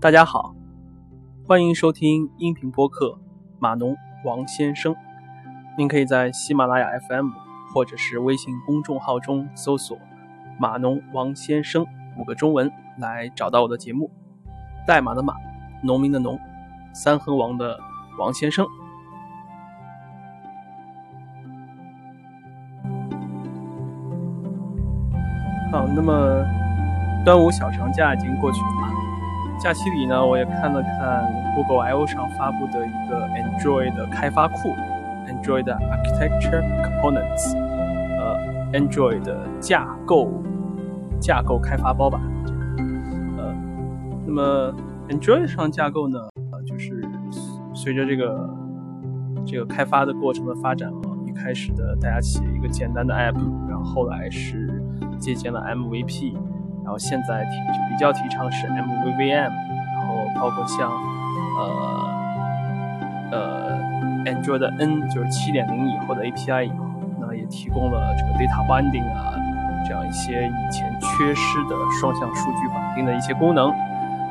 大家好，欢迎收听音频播客码农王先生。您可以在喜马拉雅 FM 或者是微信公众号中搜索“码农王先生”五个中文来找到我的节目。代码的码，农民的农，三横王的王先生。好，那么端午小长假已经过去了。假期里呢，我也看了看 Google I/O 上发布的一个 Android 的开发库，Android Architecture Components，呃，Android 的架构架构开发包吧。呃，那么 Android 上架构呢，呃，就是随着这个这个开发的过程的发展啊，一开始的大家写一个简单的 App，然后后来是借鉴了 MVP。然后现在提比较提倡是 MVVM，然后包括像呃呃 Android N 就是七点零以后的 API 以后，那也提供了这个 Data Binding 啊这样一些以前缺失的双向数据绑定的一些功能。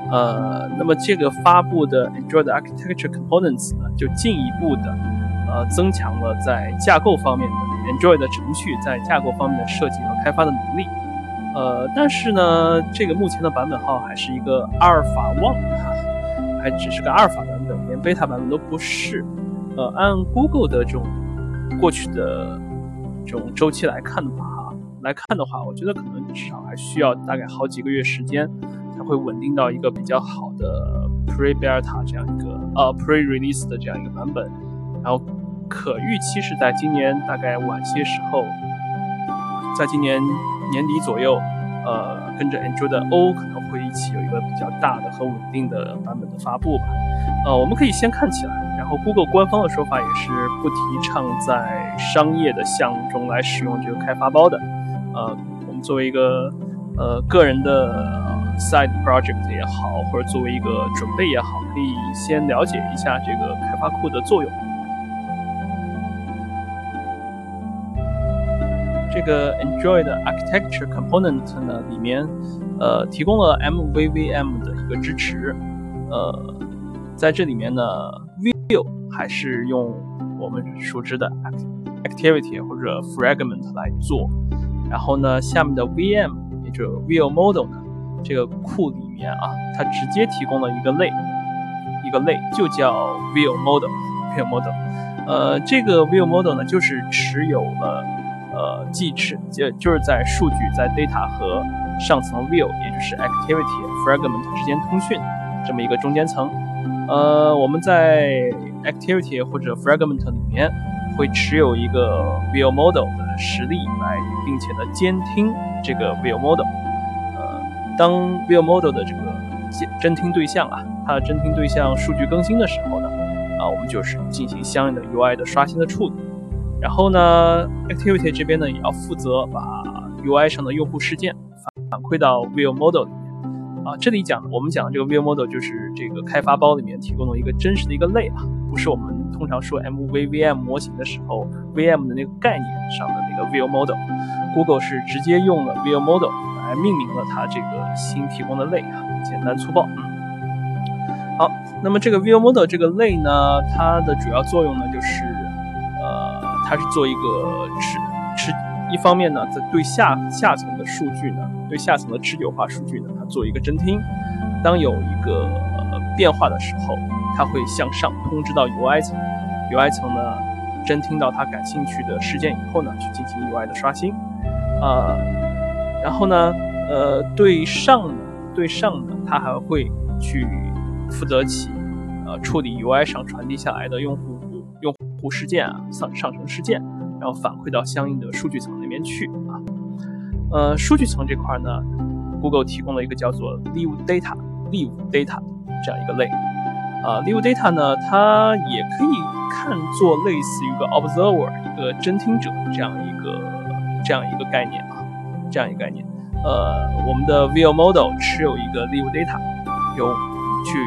呃，那么这个发布的 Android Architecture Components 呢，就进一步的呃增强了在架构方面的 Android 的程序在架构方面的设计和开发的能力。呃，但是呢，这个目前的版本号还是一个阿尔法 one 哈，还只是个阿尔法版本，连贝塔版本都不是。呃，按 Google 的这种过去的这种周期来看的话，哈，来看的话，我觉得可能至少还需要大概好几个月时间，才会稳定到一个比较好的 pre beta 这样一个呃 pre release 的这样一个版本，然后可预期是在今年大概晚些时候，在今年。年底左右，呃，跟着 Android O 可能会一起有一个比较大的和稳定的版本的发布吧。呃，我们可以先看起来，然后 Google 官方的说法也是不提倡在商业的项目中来使用这个开发包的。呃，我们作为一个呃个人的 side project 也好，或者作为一个准备也好，可以先了解一下这个开发库的作用。这个 Android Architecture Component 呢，里面呃提供了 MVVM 的一个支持，呃，在这里面呢，View 还是用我们熟知的 Activity 或者 Fragment 来做，然后呢，下面的 VM 也就是 View Model 呢，这个库里面啊，它直接提供了一个类，一个类就叫 View Model，View Model，呃，这个 View Model 呢，就是持有了。呃，既持就就是在数据在 data 和上层 view，也就是 activity fragment 之间通讯这么一个中间层。呃，我们在 activity 或者 fragment 里面会持有一个 view model 的实例来，并且呢监听这个 view model。呃，当 view model 的这个监侦听对象啊，它的侦听对象数据更新的时候呢，啊，我们就是进行相应的 UI 的刷新的处理。然后呢，Activity 这边呢也要负责把 UI 上的用户事件反馈到 View Model 里面。啊，这里讲我们讲的这个 View Model 就是这个开发包里面提供的一个真实的一个类啊，不是我们通常说 MVVM 模型的时候 VM 的那个概念上的那个 View Model。Google 是直接用了 View Model 来命名了它这个新提供的类啊，简单粗暴。嗯。好，那么这个 View Model 这个类呢，它的主要作用呢就是。它是做一个持持，一方面呢，在对下下层的数据呢，对下层的持久化数据呢，它做一个侦听。当有一个变化的时候，它会向上通知到 UI 层，UI 层呢，侦听到它感兴趣的事件以后呢，去进行 UI 的刷新。呃，然后呢，呃，对上对上呢，它还会去负责起呃处理 UI 上传递下来的用户。户事件啊，上上升事件，然后反馈到相应的数据层那边去啊。呃，数据层这块呢，Google 提供了一个叫做 Live Data Live Data 这样一个类啊。Live Data 呢，它也可以看作类似于一个 Observer 一个侦听者这样一个这样一个概念啊，这样一个概念。呃，我们的 View Model 持有一个 Live Data，有去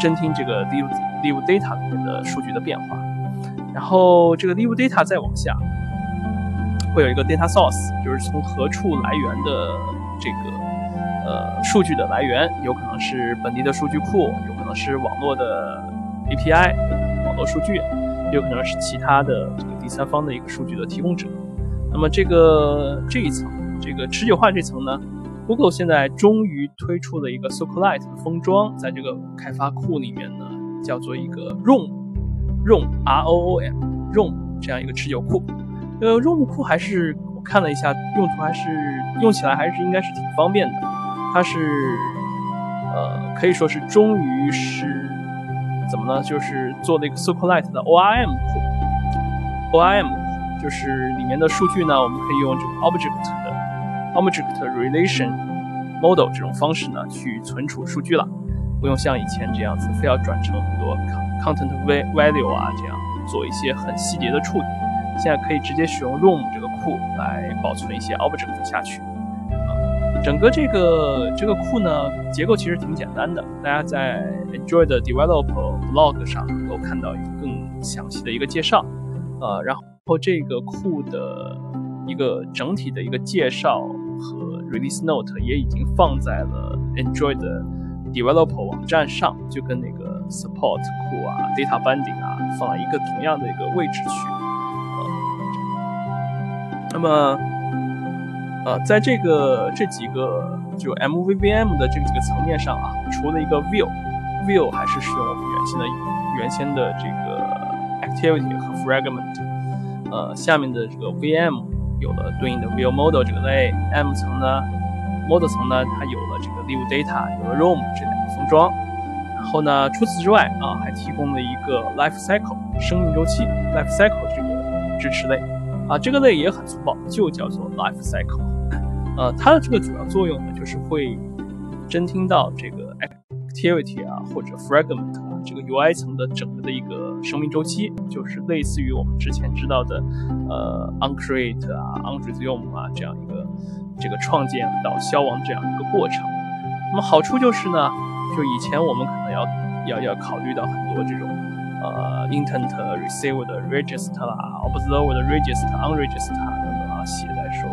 侦听这个 Live Live Data 里面的数据的变化。然后这个 live data 再往下，会有一个 data source，就是从何处来源的这个呃数据的来源，有可能是本地的数据库，有可能是网络的 API 网络数据，有可能是其他的这个第三方的一个数据的提供者。那么这个这一层，这个持久化这层呢，Google 现在终于推出了一个 SQLite 的封装，在这个开发库里面呢，叫做一个 Room ROM，ROM R O O M ROM 这样一个持久库。呃，ROM 库还是我看了一下，用途还是用起来还是应该是挺方便的。它是呃可以说是终于是怎么呢？就是做了一个 SQLite 的 ORM 库，ORM。就是里面的数据呢，我们可以用这个 object 的 object relation model 这种方式呢去存储数据了，不用像以前这样子非要转成很多 content value 啊这样做一些很细节的处理。现在可以直接使用 Room 这个库来保存一些 object 下去。整个这个这个库呢结构其实挺简单的，大家在 Android Develop Blog 上能够看到一个更详细的一个介绍。呃，然后。这个库的一个整体的一个介绍和 release note 也已经放在了 Android 的 developer 网站上，就跟那个 support 库啊、data binding 啊放在一个同样的一个位置去。呃，那么，呃，在这个这几个就 MVVM 的这几个层面上啊，除了一个 view，view 还是使用我们原先的原先的这个 activity 和 fragment。呃，下面的这个 VM 有了对应的 View Model 这个类，M 层呢，Model 层呢，它有了这个 Live Data，有了 Room 这两个封装。然后呢，除此之外啊，还提供了一个 Life Cycle 生命周期 Life Cycle 这个支持类啊，这个类也很粗暴，就叫做 Life Cycle。呃，它的这个主要作用呢，就是会侦听到这个 Activity 啊或者 Fragment。这个 UI 层的整个的一个生命周期，就是类似于我们之前知道的，呃，onCreate 啊，onResume 啊这样一个这个创建到消亡这样一个过程。那么好处就是呢，就以前我们可能要要要考虑到很多这种呃 intent receive 的 register 啦，observe 的 register、onRegister 等等啊，写在说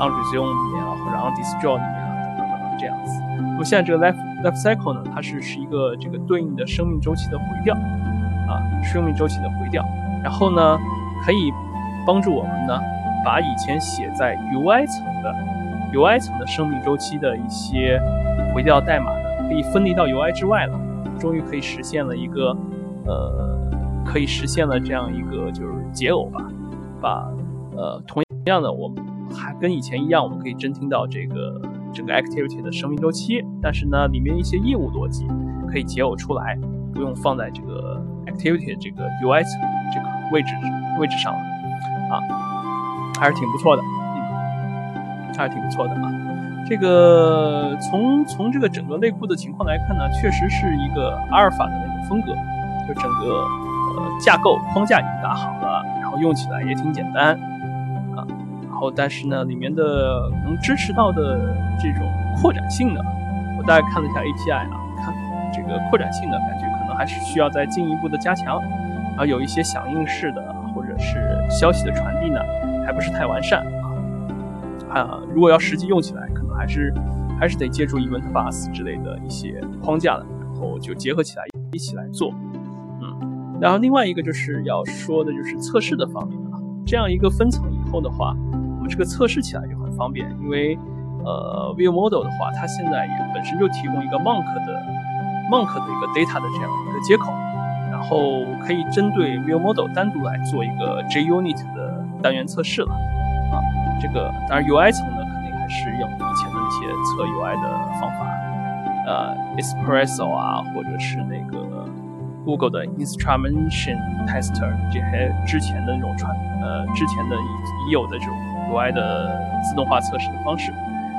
onResume 里面啊，或者 onDestroy 里面啊，等等等等这样子。那么现在这个 Life Life Cycle 呢，它是是一个这个对应的生命周期的回调，啊，生命周期的回调，然后呢，可以帮助我们呢，把以前写在 UI 层的 UI 层的生命周期的一些回调代码呢，可以分离到 UI 之外了，终于可以实现了一个，呃，可以实现了这样一个就是解耦吧，把呃同样的我们还跟以前一样，我们可以侦听到这个。整个 activity 的生命周期，但是呢，里面一些业务逻辑可以解耦出来，不用放在这个 activity 的这个 UI 层这个位置位置上了，啊，还是挺不错的，嗯，还是挺不错的啊。这个从从这个整个内库的情况来看呢，确实是一个阿尔法的那种风格，就整个呃架构框架已经打好了，然后用起来也挺简单啊。然。后，但是呢，里面的能支持到的这种扩展性呢，我大概看了一下 API 啊，看这个扩展性呢，感觉可能还是需要再进一步的加强。然后有一些响应式的或者是消息的传递呢，还不是太完善啊。啊，如果要实际用起来，可能还是还是得借助 Event Bus 之类的一些框架的，然后就结合起来一起来做。嗯，然后另外一个就是要说的就是测试的方面啊，这样一个分层以后的话。我们这个测试起来就很方便，因为，呃，View Model 的话，它现在也本身就提供一个 Monk 的 Monk 的一个 Data 的这样一个接口，然后可以针对 View Model 单独来做一个 JUnit 的单元测试了。啊，这个当然 UI 层呢，还是用以前的那些测 UI 的方法，呃，Espresso 啊，或者是那个 Google 的 Instrumentation Tester 这些之前的那种传，呃，之前的已有的这种。UI 的自动化测试的方式，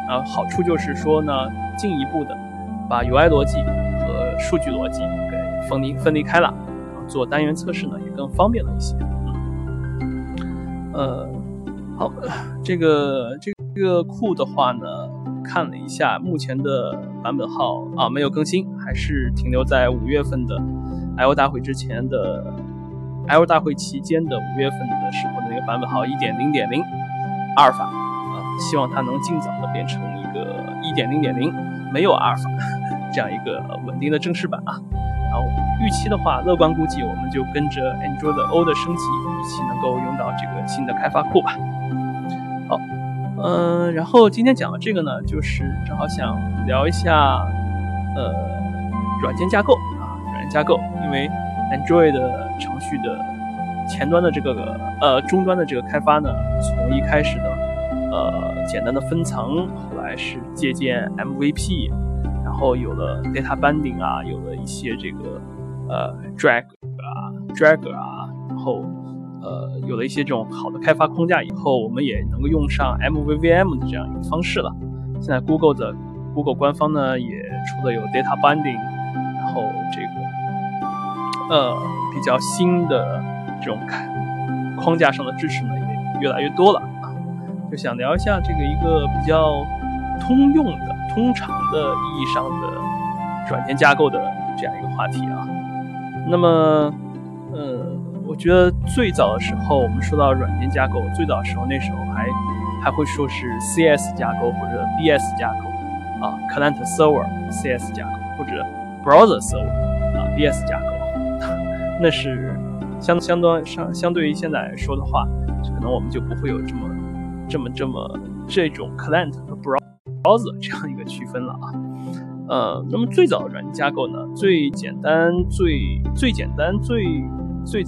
然后好处就是说呢，进一步的把 UI 逻辑和数据逻辑给分离分离开了，做单元测试呢也更方便了一些。呃，好，这个这这个库的话呢，看了一下目前的版本号啊没有更新，还是停留在五月份的 I/O 大会之前的 I/O 大会期间的五月份的时候的那个版本号一点零点零。阿尔法啊，希望它能尽早的变成一个一点零点零。没有阿尔法 这样一个稳定的正式版啊。然后预期的话，乐观估计我们就跟着 Android O 的升级，一起能够用到这个新的开发库吧。嗯，然后今天讲的这个呢，就是正好想聊一下，呃，软件架构啊，软件架构，因为 Android 程序的前端的这个呃终端的这个开发呢，从一开始的呃简单的分层，后来是借鉴 MVP，然后有了 data binding 啊，有了一些这个呃 drag 啊 drag 啊，然后。呃，有了一些这种好的开发框架以后，我们也能够用上 MVVM 的这样一个方式了。现在 Google 的 Google 官方呢也出了有 Data Binding，然后这个呃比较新的这种框架上的支持呢也越来越多了啊。就想聊一下这个一个比较通用的、通常的意义上的软件架构的这样一个话题啊。那么，嗯。我觉得最早的时候，我们说到软件架构，最早的时候那时候还还会说是 CS 架构或者 BS 架构啊，Client Server CS 架构或者 Browser Server 啊，BS 架构，那是相相当相相对于现在来说的话，可能我们就不会有这么这么这么这种 Client 和 Browser 这样一个区分了啊。呃，那么最早的软件架构呢，最简单最最简单最最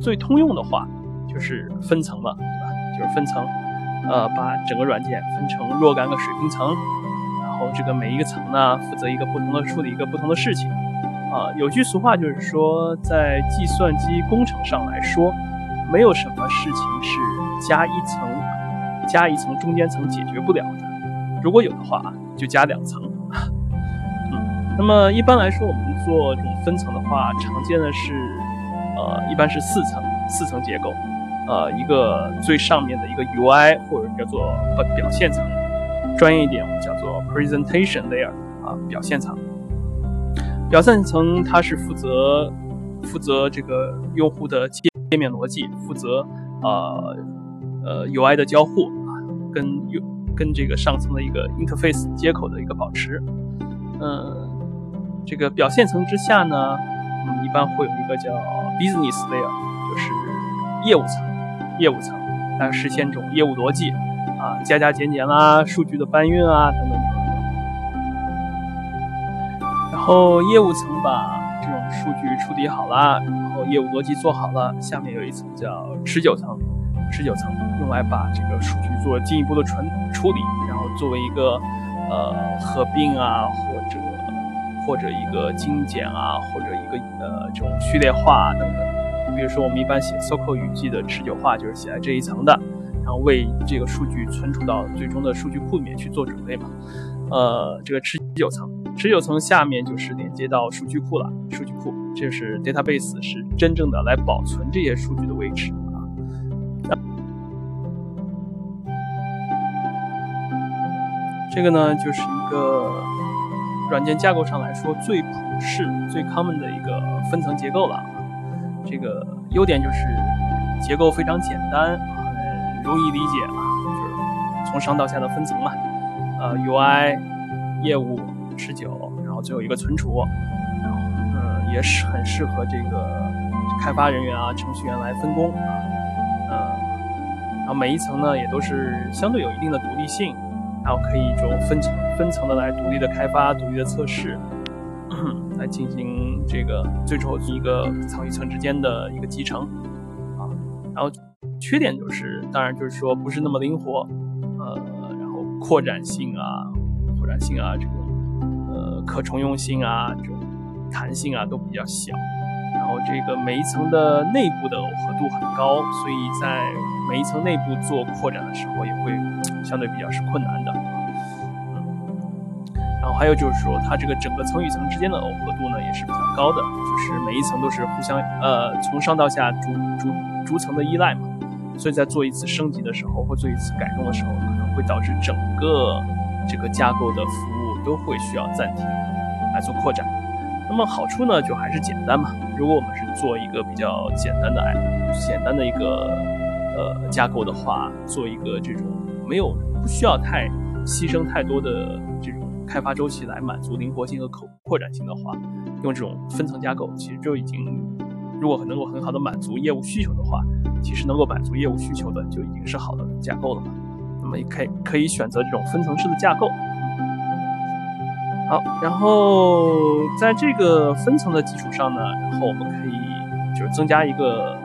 最通用的话就是分层了，对吧？就是分层，呃，把整个软件分成若干个水平层，然后这个每一个层呢，负责一个不同的处理一个不同的事情。啊，有句俗话就是说，在计算机工程上来说，没有什么事情是加一层加一层中间层解决不了的。如果有的话，就加两层。嗯，那么一般来说，我们做这种分层的话，常见的是。呃，一般是四层，四层结构，呃，一个最上面的一个 UI 或者叫做表现层，专业一点我们叫做 presentation layer 啊，表现层。表现层它是负责负责这个用户的界面逻辑，负责呃呃 UI 的交互啊，跟用跟这个上层的一个 interface 接口的一个保持。嗯，这个表现层之下呢，嗯，一般会有一个叫 Business layer 就是业务层，业务层来实现这种业务逻辑啊，加加减减啦，数据的搬运啊等等等等。然后业务层把这种数据处理好了，然后业务逻辑做好了，下面有一层叫持久层，持久层用来把这个数据做进一步的存处理，然后作为一个呃合并啊或者。或者一个精简啊，或者一个呃这种序列化等等。比如说，我们一般写 SQL 语句的持久化就是写在这一层的，然后为这个数据存储到最终的数据库里面去做准备嘛。呃，这个持久层，持久层下面就是连接到数据库了。数据库，这是 database 是真正的来保存这些数据的位置啊。这个呢，就是一个。软件架构上来说，最普适、最 common 的一个分层结构了。这个优点就是结构非常简单，很容易理解啊，就是从上到下的分层嘛。呃，UI、业务、持久，然后最后一个存储，然后嗯，也是很适合这个开发人员啊、程序员来分工啊。嗯，然后每一层呢，也都是相对有一定的独立性。然后可以这种分层分层的来独立的开发、独立的测试，来进行这个最终一个层与层之间的一个集成啊。然后缺点就是，当然就是说不是那么灵活，呃，然后扩展性啊、扩展性啊这种呃可重用性啊、这种弹性啊都比较小。然后这个每一层的内部的耦合度很高，所以在每一层内部做扩展的时候也会相对比较是困难的。嗯然后还有就是说，它这个整个层与层之间的耦合度呢也是比较高的，就是每一层都是互相呃从上到下逐逐逐层的依赖嘛，所以在做一次升级的时候或做一次改动的时候，可能会导致整个这个架构的服务都会需要暂停来做扩展。那么好处呢，就还是简单嘛。如果我们是做一个比较简单的、简单的一个呃架构的话，做一个这种没有不需要太牺牲太多的这种开发周期来满足灵活性和可扩展性的话，用这种分层架构，其实就已经，如果能够很好的满足业务需求的话，其实能够满足业务需求的就已经是好的架构了嘛。那么也可以可以选择这种分层式的架构。好，然后在这个分层的基础上呢，然后我们可以就是增加一个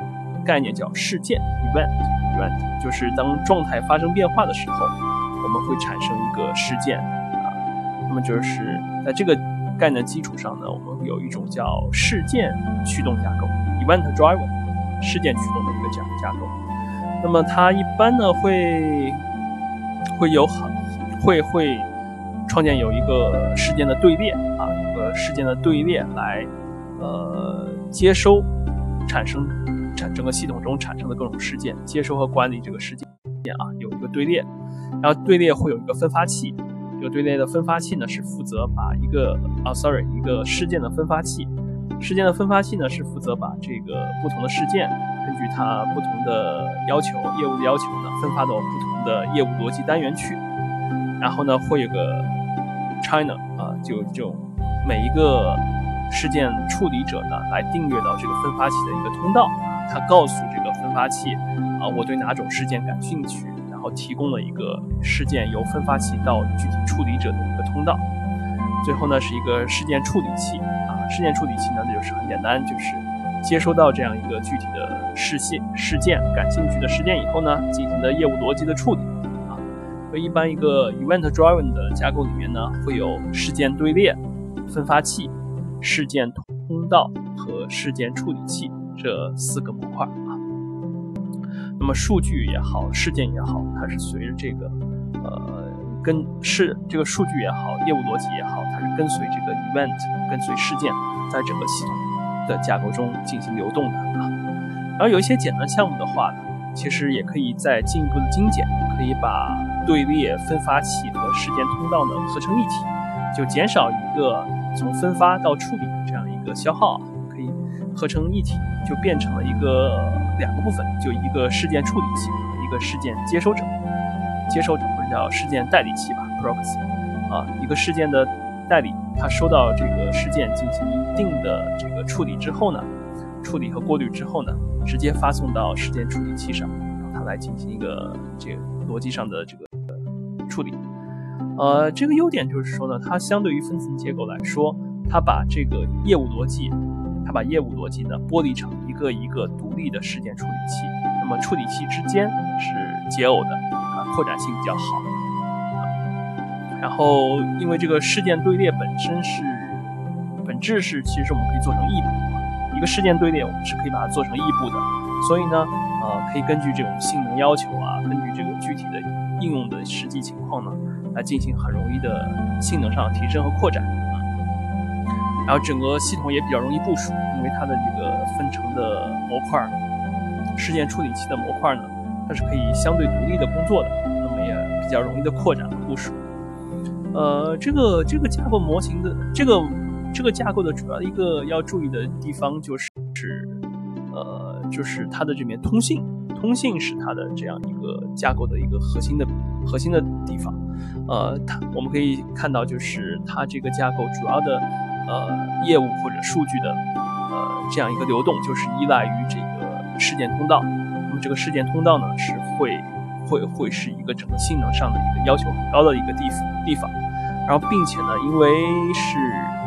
概念叫事件 （event），event 就是当状态发生变化的时候。我们会产生一个事件啊，那么就是在这个概念基础上呢，我们有一种叫事件驱动架构 （event-driven） 事件驱动的一个架架构。那么它一般呢会会有很会会创建有一个事件的队列啊，一个事件的队列来呃接收产生产整个系统中产生的各种事件，接收和管理这个事件啊，有一个队列。然后队列会有一个分发器，这个队列的分发器呢是负责把一个啊，sorry，一个事件的分发器，事件的分发器呢是负责把这个不同的事件，根据它不同的要求，业务的要求呢，分发到不同的业务逻辑单元去。然后呢，会有个 China 啊，就这种每一个事件处理者呢来订阅到这个分发器的一个通道，他告诉这个分发器啊，我对哪种事件感兴趣。然后提供了一个事件由分发器到具体处理者的一个通道，最后呢是一个事件处理器啊，事件处理器呢那就是很简单，就是接收到这样一个具体的事件事件感兴趣的事件以后呢，进行的业务逻辑的处理。所以一般一个 event-driven 的架构里面呢，会有事件队列、分发器、事件通道和事件处理器这四个模块啊。那么数据也好，事件也好，它是随着这个，呃，跟是这个数据也好，业务逻辑也好，它是跟随这个 event，跟随事件，在整个系统的架构中进行流动的啊。然后有一些简单项目的话呢，其实也可以再进一步的精简，可以把队列、分发器和事件通道呢合成一体，就减少一个从分发到处理的这样一个消耗，可以合成一体，就变成了一个。两个部分，就一个事件处理器和一个事件接收者，接收者或者叫事件代理器吧，proxy，啊，一个事件的代理，他收到这个事件进行一定的这个处理之后呢，处理和过滤之后呢，直接发送到事件处理器上，让它来进行一个这个逻辑上的这个处理。呃，这个优点就是说呢，它相对于分层结构来说，它把这个业务逻辑。它把业务逻辑呢剥离成一个一个独立的事件处理器，那么处理器之间是解耦的，啊，扩展性比较好。然后因为这个事件队列本身是本质是，其实我们可以做成异步的，一个事件队列我们是可以把它做成异步的，所以呢，呃，可以根据这种性能要求啊，根据这个具体的应用的实际情况呢，来进行很容易的性能上提升和扩展啊。然后整个系统也比较容易部署，因为它的这个分成的模块，事件处理器的模块呢，它是可以相对独立的工作的，那么也比较容易的扩展和部署。呃，这个这个架构模型的这个这个架构的主要一个要注意的地方就是是，就是它的这边通信，通信是它的这样一个架构的一个核心的核心的地方。呃，它我们可以看到，就是它这个架构主要的。呃，业务或者数据的呃这样一个流动，就是依赖于这个事件通道。那么这个事件通道呢，是会会会是一个整个性能上的一个要求很高的一个地地方。然后并且呢，因为是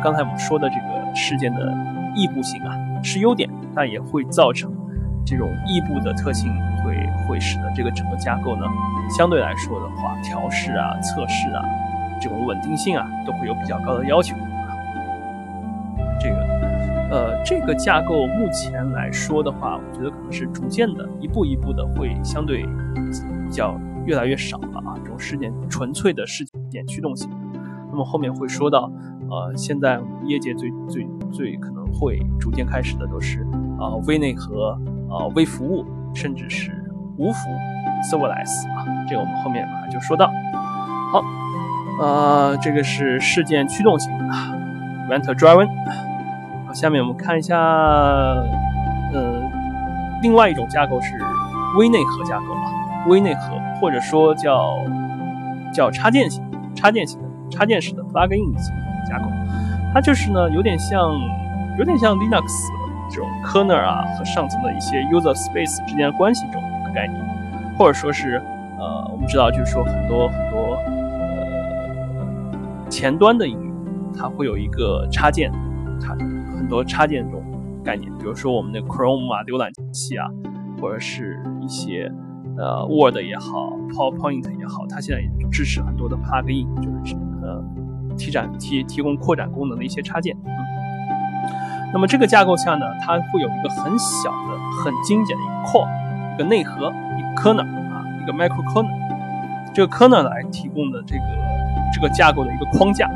刚才我们说的这个事件的异步性啊是优点，但也会造成这种异步的特性，会会使得这个整个架构呢相对来说的话，调试啊、测试啊这种稳定性啊都会有比较高的要求。这个，呃，这个架构目前来说的话，我觉得可能是逐渐的，一步一步的会相对比较越来越少了啊。这种事件纯粹的事件驱动型，那么后面会说到，呃，现在业界最最最可能会逐渐开始的都是啊微内核啊微服务，甚至是无服务 serverless 啊。这个我们后面马上就说到。好，呃，这个是事件驱动型的 event driven。下面我们看一下，嗯，另外一种架构是微内核架构啊，微内核或者说叫叫插件型插件型的插件式的 plugin 型架构，它就是呢有点像有点像 Linux 这种 kernel 啊和上层的一些 user space 之间的关系这种一个概念，或者说是呃我们知道就是说很多很多呃前端的应用，它会有一个插件，它很多插件这种概念，比如说我们的 Chrome 啊浏览器啊，或者是一些。呃，Word 也好，PowerPoint 也好，它现在也支持很多的 plugin，就是呃提展提提供扩展功能的一些插件。嗯，那么这个架构下呢，它会有一个很小的、很精简的一个 core，一个内核，一个 kernel 啊，一个 micro kernel。这个 kernel 来提供的这个这个架构的一个框架，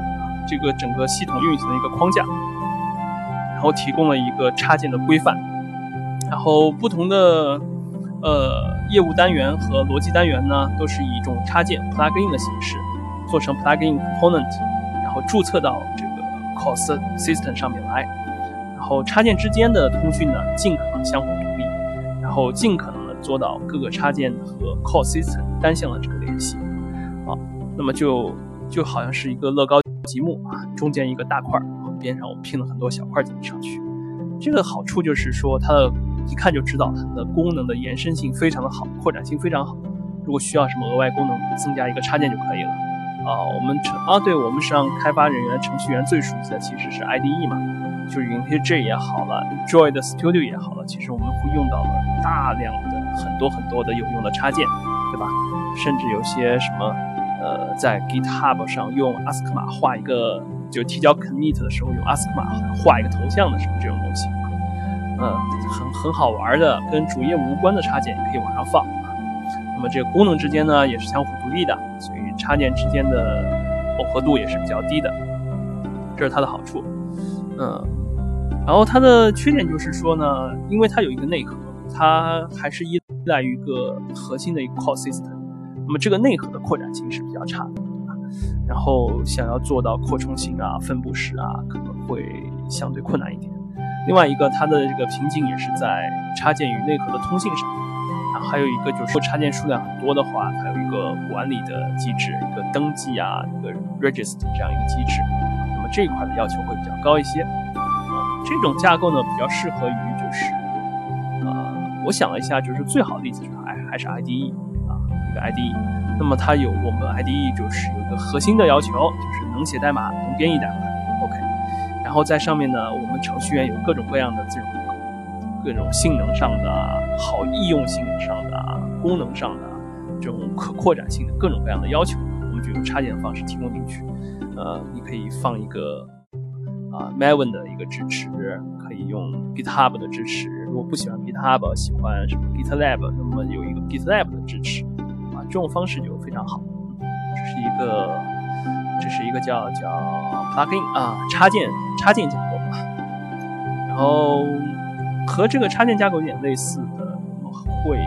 这个整个系统运行的一个框架，然后提供了一个插件的规范，然后不同的。呃，业务单元和逻辑单元呢，都是以一种插件 plugin 的形式做成 plugin component，然后注册到这个 core system 上面来。然后插件之间的通讯呢，尽可能相互独立，然后尽可能的做到各个插件和 core system 单向的这个联系。啊，那么就就好像是一个乐高积木啊，中间一个大块，然后边上我们拼了很多小块进上去。这个好处就是说它的。一看就知道它的功能的延伸性非常的好，扩展性非常好。如果需要什么额外功能，增加一个插件就可以了。啊，我们程啊，对我们实际上开发人员、程序员最熟悉的其实是 IDE 嘛，就是 IntelliJ 也好了，Joy 的 Studio 也好了，其实我们会用到了大量的很多很多的有用的插件，对吧？甚至有些什么，呃，在 GitHub 上用 ASCII 码画一个，就提交 commit 的时候用 ASCII 码画一个头像的什么这种东西。嗯，很很好玩的，跟主业务无关的插件也可以往上放。那么这个功能之间呢，也是相互独立的，所以插件之间的耦合度也是比较低的，这是它的好处。嗯，然后它的缺点就是说呢，因为它有一个内核，它还是依赖于一个核心的一个 core system，那么这个内核的扩展性是比较差的，对吧？然后想要做到扩充性啊、分布式啊，可能会相对困难一点。另外一个，它的这个瓶颈也是在插件与内核的通信上，然后还有一个就是，说插件数量很多的话，它有一个管理的机制，一个登记啊，一个 register 这样一个机制，这一块的要求会比较高一些。呃，这种架构呢，比较适合于就是，呃，我想了一下，就是最好的例子是还还是 IDE 啊，一个 IDE，那么它有我们 IDE 就是有一个核心的要求，就是能写代码，能编译代码，OK。然后在上面呢，我们程序员有各种各样的这种各种性能上的、好易用性上的、功能上的这种可扩展性的各种各样的要求，我们就用插件的方式提供进去。呃，你可以放一个啊 Maven 的一个支持，可以用 GitHub 的支持。如果不喜欢 GitHub，喜欢什么 GitLab，那么有一个 GitLab 的支持啊，这种方式就非常好。这是一个。这是一个叫叫 plugin 啊，插件插件架构啊，然后和这个插件架构有点类似的，我们会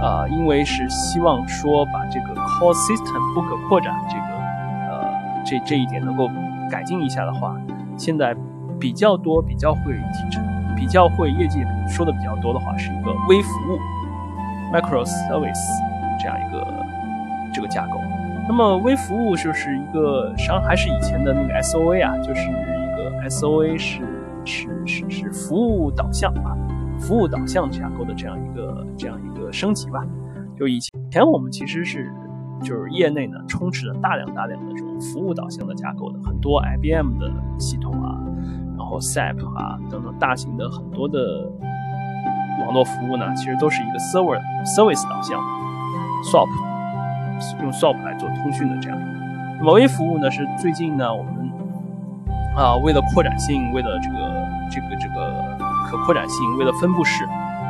啊，因为是希望说把这个 core system 不可扩展这个这这一点能够改进一下的话，现在比较多比较会提成比较会业界说的比较多的话，是一个微服务 micro service 这样一个这个架构。那么微服务就是一个，实际上还是以前的那个 SOA 啊，就是一个 SOA 是是是是服务导向啊，服务导向架构的这样一个这样一个升级吧。就以前我们其实是就是业内呢充斥着大量大量的这种服务导向的架构的，很多 IBM 的系统啊，然后 SAP 啊等等大型的很多的网络服务呢，其实都是一个 server service 导向 SOAP。用 SOAP 来做通讯的这样一个，那么微服务呢是最近呢我们啊为了扩展性，为了这个这个这个可扩展性，为了分布式，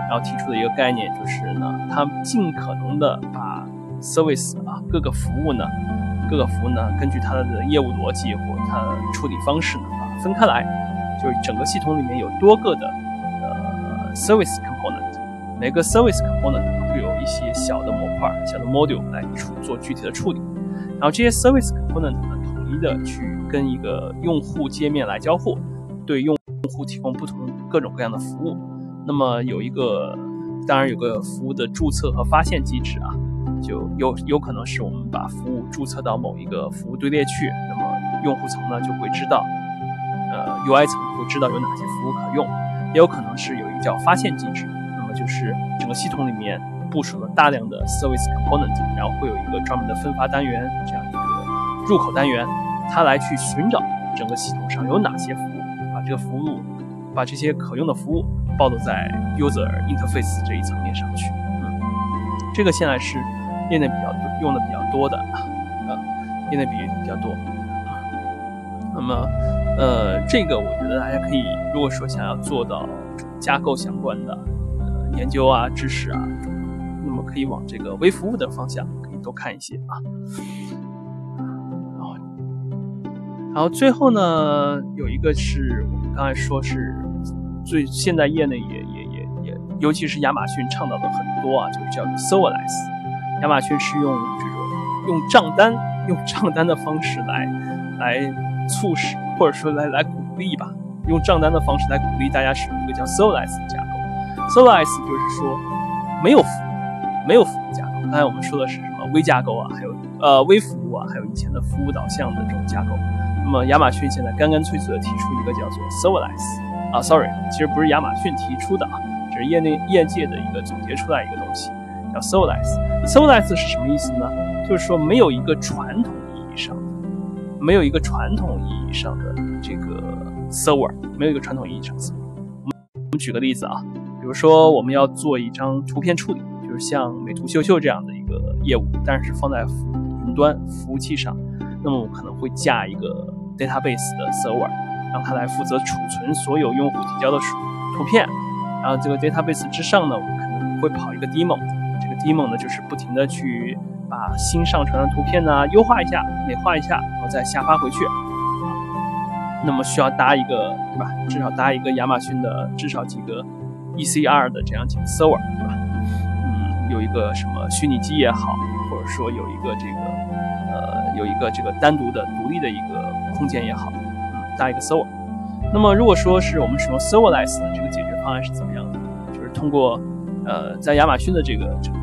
然后提出的一个概念就是呢，它尽可能的把 service 啊各个服务呢各个服务呢根据它的业务逻辑或它的处理方式呢啊分开来，就是整个系统里面有多个的呃 service component，每个 service component。会有一些小的模块、小的 module 来处做具体的处理，然后这些 service component 呢，统一的去跟一个用户界面来交互，对用户提供不同各种各样的服务。那么有一个，当然有个服务的注册和发现机制啊，就有有可能是我们把服务注册到某一个服务队列去，那么用户层呢就会知道，呃，UI 层会知道有哪些服务可用，也有可能是有一个叫发现机制，那么就是整个系统里面部署了大量的 service component，然后会有一个专门的分发单元这样一个入口单元，它来去寻找整个系统上有哪些服务，把这个服务，把这些可用的服务暴露在 user interface 这一层面上去。嗯，这个现在是业内比较多用的比较多的，啊，业内比比较多。那么，呃，这个我觉得大家可以，如果说想要做到架构相关的呃研究啊、知识啊，那么可以往这个微服务的方向可以多看一些啊。然后，然后最后呢，有一个是我们刚才说是最现在业内也也也也，尤其是亚马逊倡导的很多啊，就是叫 serverless。亚马逊是用这种用账单用账单的方式来来。促使或者说来来鼓励吧，用账单的方式来鼓励大家使用一个叫 serverless 的架构。serverless 就是说没有服务，没有服务架构。刚才我们说的是什么微架构啊，还有呃微服务啊，还有以前的服务导向的这种架构。那么亚马逊现在干干脆脆的提出一个叫做 serverless 啊，sorry，其实不是亚马逊提出的啊，这是业内业界的一个总结出来一个东西，叫 serverless。serverless 是什么意思呢？就是说没有一个传统意义上的。没有一个传统意义上的这个 server，没有一个传统意义上的 server。我们举个例子啊，比如说我们要做一张图片处理，就是像美图秀秀这样的一个业务，但是放在云端服务器上，那么我可能会架一个 database 的 server，让它来负责储存所有用户提交的图片。然后这个 database 之上呢，我可能会跑一个 demo 这个 demo 呢就是不停的去。把新上传的图片呢优化一下、美化一下，然后再下发回去。那么需要搭一个，对吧？至少搭一个亚马逊的至少几个 ECR 的这样几个 server，对吧？嗯，有一个什么虚拟机也好，或者说有一个这个呃有一个这个单独的独立的一个空间也好，嗯，搭一个 server。那么如果说是我们使用 serverless 的这个解决方案是怎么样的？就是通过呃在亚马逊的这个整个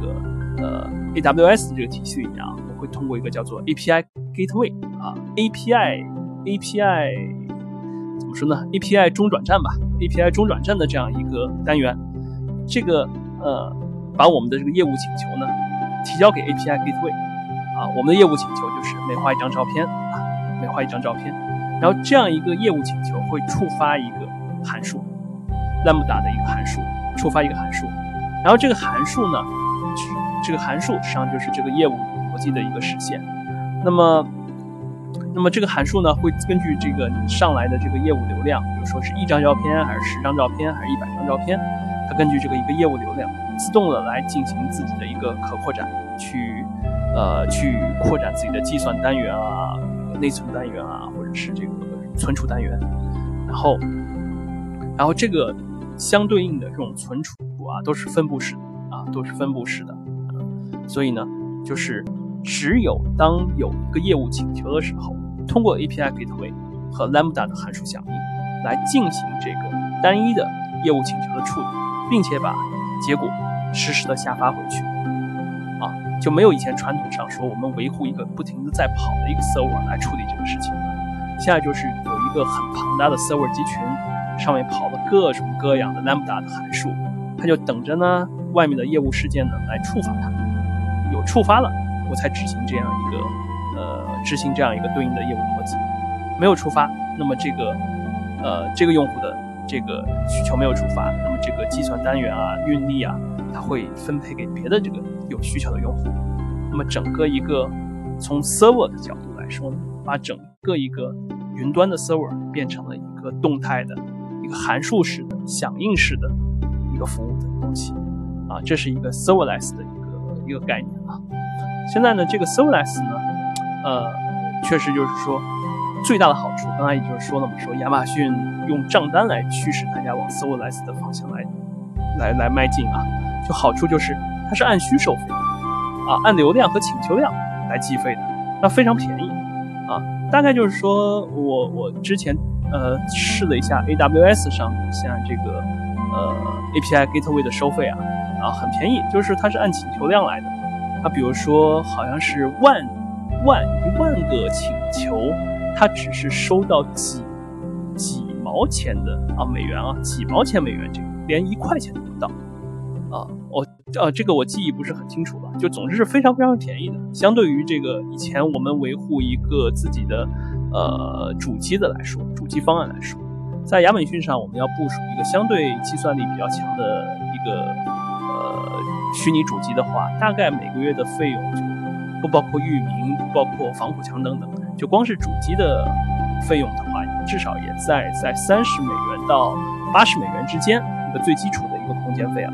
呃。AWS 这个体系里面啊，我会通过一个叫做 API Gateway 啊，API API 怎么说呢？API 中转站吧，API 中转站的这样一个单元，这个呃，把我们的这个业务请求呢提交给 API Gateway 啊，我们的业务请求就是美化一张照片啊，美化一张照片，然后这样一个业务请求会触发一个函数，Lambda 的一个函数，触发一个函数，然后这个函数呢。这个函数实际上就是这个业务逻辑的一个实现。那么，那么这个函数呢，会根据这个你上来的这个业务流量，比如说是一张照片，还是十张照片，还是一百张照片，它根据这个一个业务流量，自动的来进行自己的一个可扩展，去呃去扩展自己的计算单元啊、内存单元啊，或者是这个存储单元。然后，然后这个相对应的这种存储啊，都是分布式的，都是分布式的。所以呢，就是只有当有一个业务请求的时候，通过 API Gateway 和 Lambda 的函数响应来进行这个单一的业务请求的处理，并且把结果实时的下发回去，啊，就没有以前传统上说我们维护一个不停的在跑的一个 server 来处理这个事情了。现在就是有一个很庞大的 server 集群，上面跑了各种各样的 Lambda 的函数，它就等着呢外面的业务事件呢来触发它。有触发了，我才执行这样一个，呃，执行这样一个对应的业务逻辑。没有触发，那么这个，呃，这个用户的这个需求没有触发，那么这个计算单元啊、运力啊，它会分配给别的这个有需求的用户。那么整个一个从 server 的角度来说呢，把整个一个云端的 server 变成了一个动态的、一个函数式的、响应式的一个服务的东西。啊，这是一个 serverless 的。一个一个概念啊，现在呢，这个 serverless 呢，呃，确实就是说最大的好处，刚才也就是说了嘛，说亚马逊用账单来驱使大家往 serverless 的方向来来来迈进啊，就好处就是它是按需收费啊，按流量和请求量来计费的，那非常便宜啊，大概就是说我我之前呃试了一下 AWS 上现在这个呃 API Gateway 的收费啊。啊，很便宜，就是它是按请求量来的，它比如说好像是万万一万个请求，它只是收到几几毛钱的啊美元啊几毛钱美元这个连一块钱都不到啊我呃这个我记忆不是很清楚了，就总之是非常非常便宜的，相对于这个以前我们维护一个自己的呃主机的来说，主机方案来说。在亚马逊上，我们要部署一个相对计算力比较强的一个呃虚拟主机的话，大概每个月的费用就不包括域名、不包括防火墙等等，就光是主机的费用的话，至少也在在三十美元到八十美元之间，一个最基础的一个空间费啊。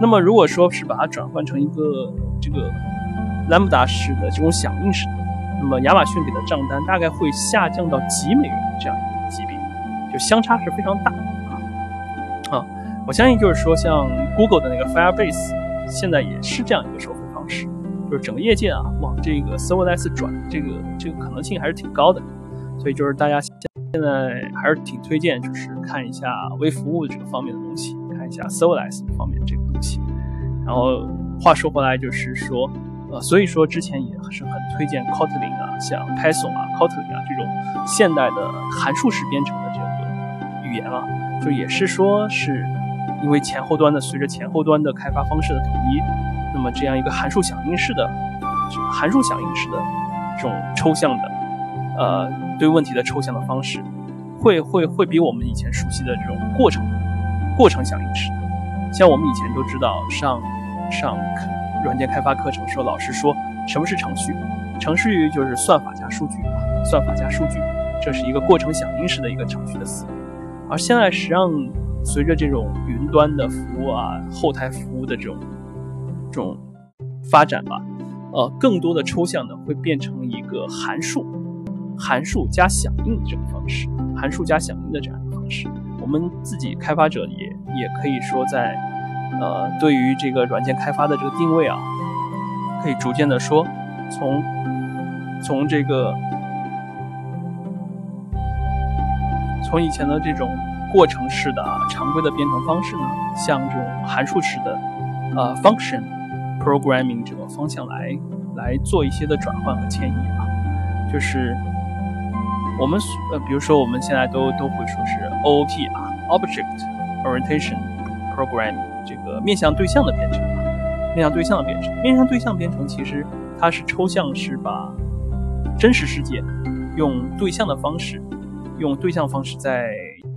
那么如果说是把它转换成一个这个 Lambda 式的这种响应式的，那么亚马逊给的账单大概会下降到几美元这样一个级别。就相差是非常大！我相信就是说，像 Google 的那个 Firebase，现在也是这样一个收费方式，就是整个业界啊往这个 Serverless 转，这个这个可能性还是挺高的。所以就是大家现在还是挺推荐，就是看一下微服务这个方面的东西，看一下 Serverless 方面这个东西。然后话说回来，就是说，呃，所以说之前也是很推荐 Kotlin 啊，像 Python 啊、Kotlin 啊这种现代的函数式编程的这个。语言啊，就也是说，是因为前后端的随着前后端的开发方式的统一，那么这样一个函数响应式的、函数响应式的这种抽象的，呃，对问题的抽象的方式，会会会比我们以前熟悉的这种过程过程响应式，像我们以前都知道上上软件开发课程时候，老师说什么是程序？程序就是算法加数据啊，算法加数据，这是一个过程响应式的一个程序的思维。而现在实际上，随着这种云端的服务啊、后台服务的这种这种发展吧，呃，更多的抽象的会变成一个函数、函数加响应的这种方式，函数加响应的这样一个方式。我们自己开发者也也可以说，在呃，对于这个软件开发的这个定位啊，可以逐渐的说，从从这个。从以前的这种过程式的常规的编程方式呢，向这种函数式的呃 function programming 这个方向来来做一些的转换和迁移啊，就是我们呃比如说我们现在都都会说是 OOP 啊 Object Orientation Programming 这个面向对象的编程啊，面向对象的编程，面向对象编程其实它是抽象，是把真实世界用对象的方式。用对象方式在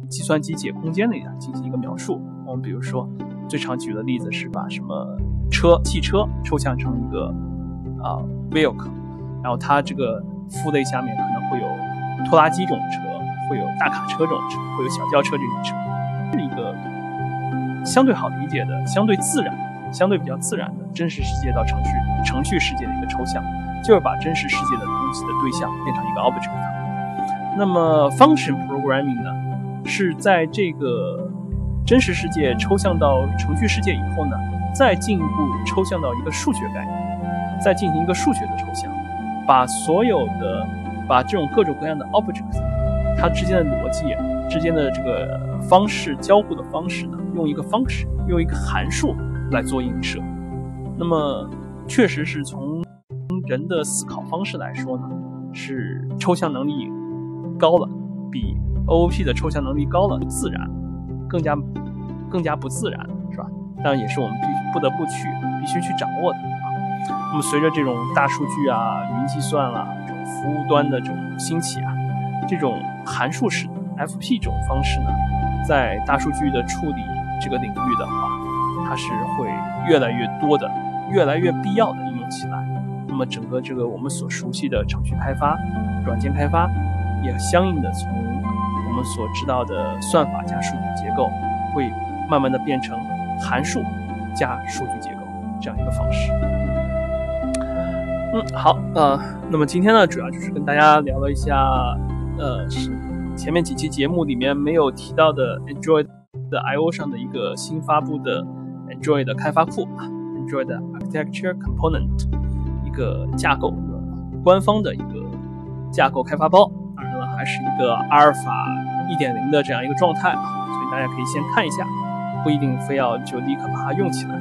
计算机解空间里进行一个描述。我们比如说，最常举的例子是把什么车、汽车抽象成一个啊 vehicle，然后它这个父类下面可能会有拖拉机这种车，会有大卡车这种车，会有小轿车这种车，是一个相对好理解的、相对自然、相对比较自然的真实世界到程序程序世界的一个抽象，就是把真实世界的东西的对象变成一个 object。那么，function programming 呢，是在这个真实世界抽象到程序世界以后呢，再进一步抽象到一个数学概念，再进行一个数学的抽象，把所有的把这种各种各样的 objects，它之间的逻辑之间的这个方式交互的方式呢，用一个方式用一个函数来做映射。那么，确实是从人的思考方式来说呢，是抽象能力。高了，比 OOP 的抽象能力高了，自然，更加更加不自然，是吧？当然也是我们必不得不去必须去掌握的啊。那么随着这种大数据啊、云计算啦、这种服务端的这种兴起啊，这种函数式的 FP 这种方式呢，在大数据的处理这个领域的话，它是会越来越多的、越来越必要的应用起来。那么整个这个我们所熟悉的程序开发、软件开发。也相应的从我们所知道的算法加数据结构，会慢慢的变成函数加数据结构这样一个方式。嗯，好，呃，那么今天呢，主要就是跟大家聊了一下，呃，是前面几期节目里面没有提到的 Android 的 I/O 上的一个新发布的 Android 的开发库啊，Android Architecture Component 一个架构，官方的一个架构开发包。还是一个阿尔法一点零的这样一个状态啊，所以大家可以先看一下，不一定非要就立刻把它用起来。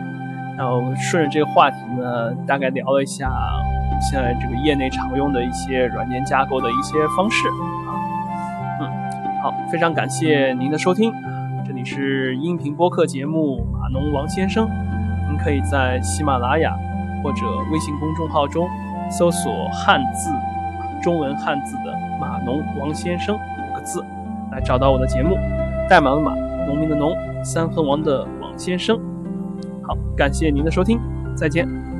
然后顺着这个话题呢，大概聊了一下现在这个业内常用的一些软件架构的一些方式啊。嗯，好，非常感谢您的收听，这里是音频播客节目马农王先生，您可以在喜马拉雅或者微信公众号中搜索汉字中文汉字的码农王先生五个字来找到我的节目，代码的码，农民的农，三横王的王先生。好，感谢您的收听，再见。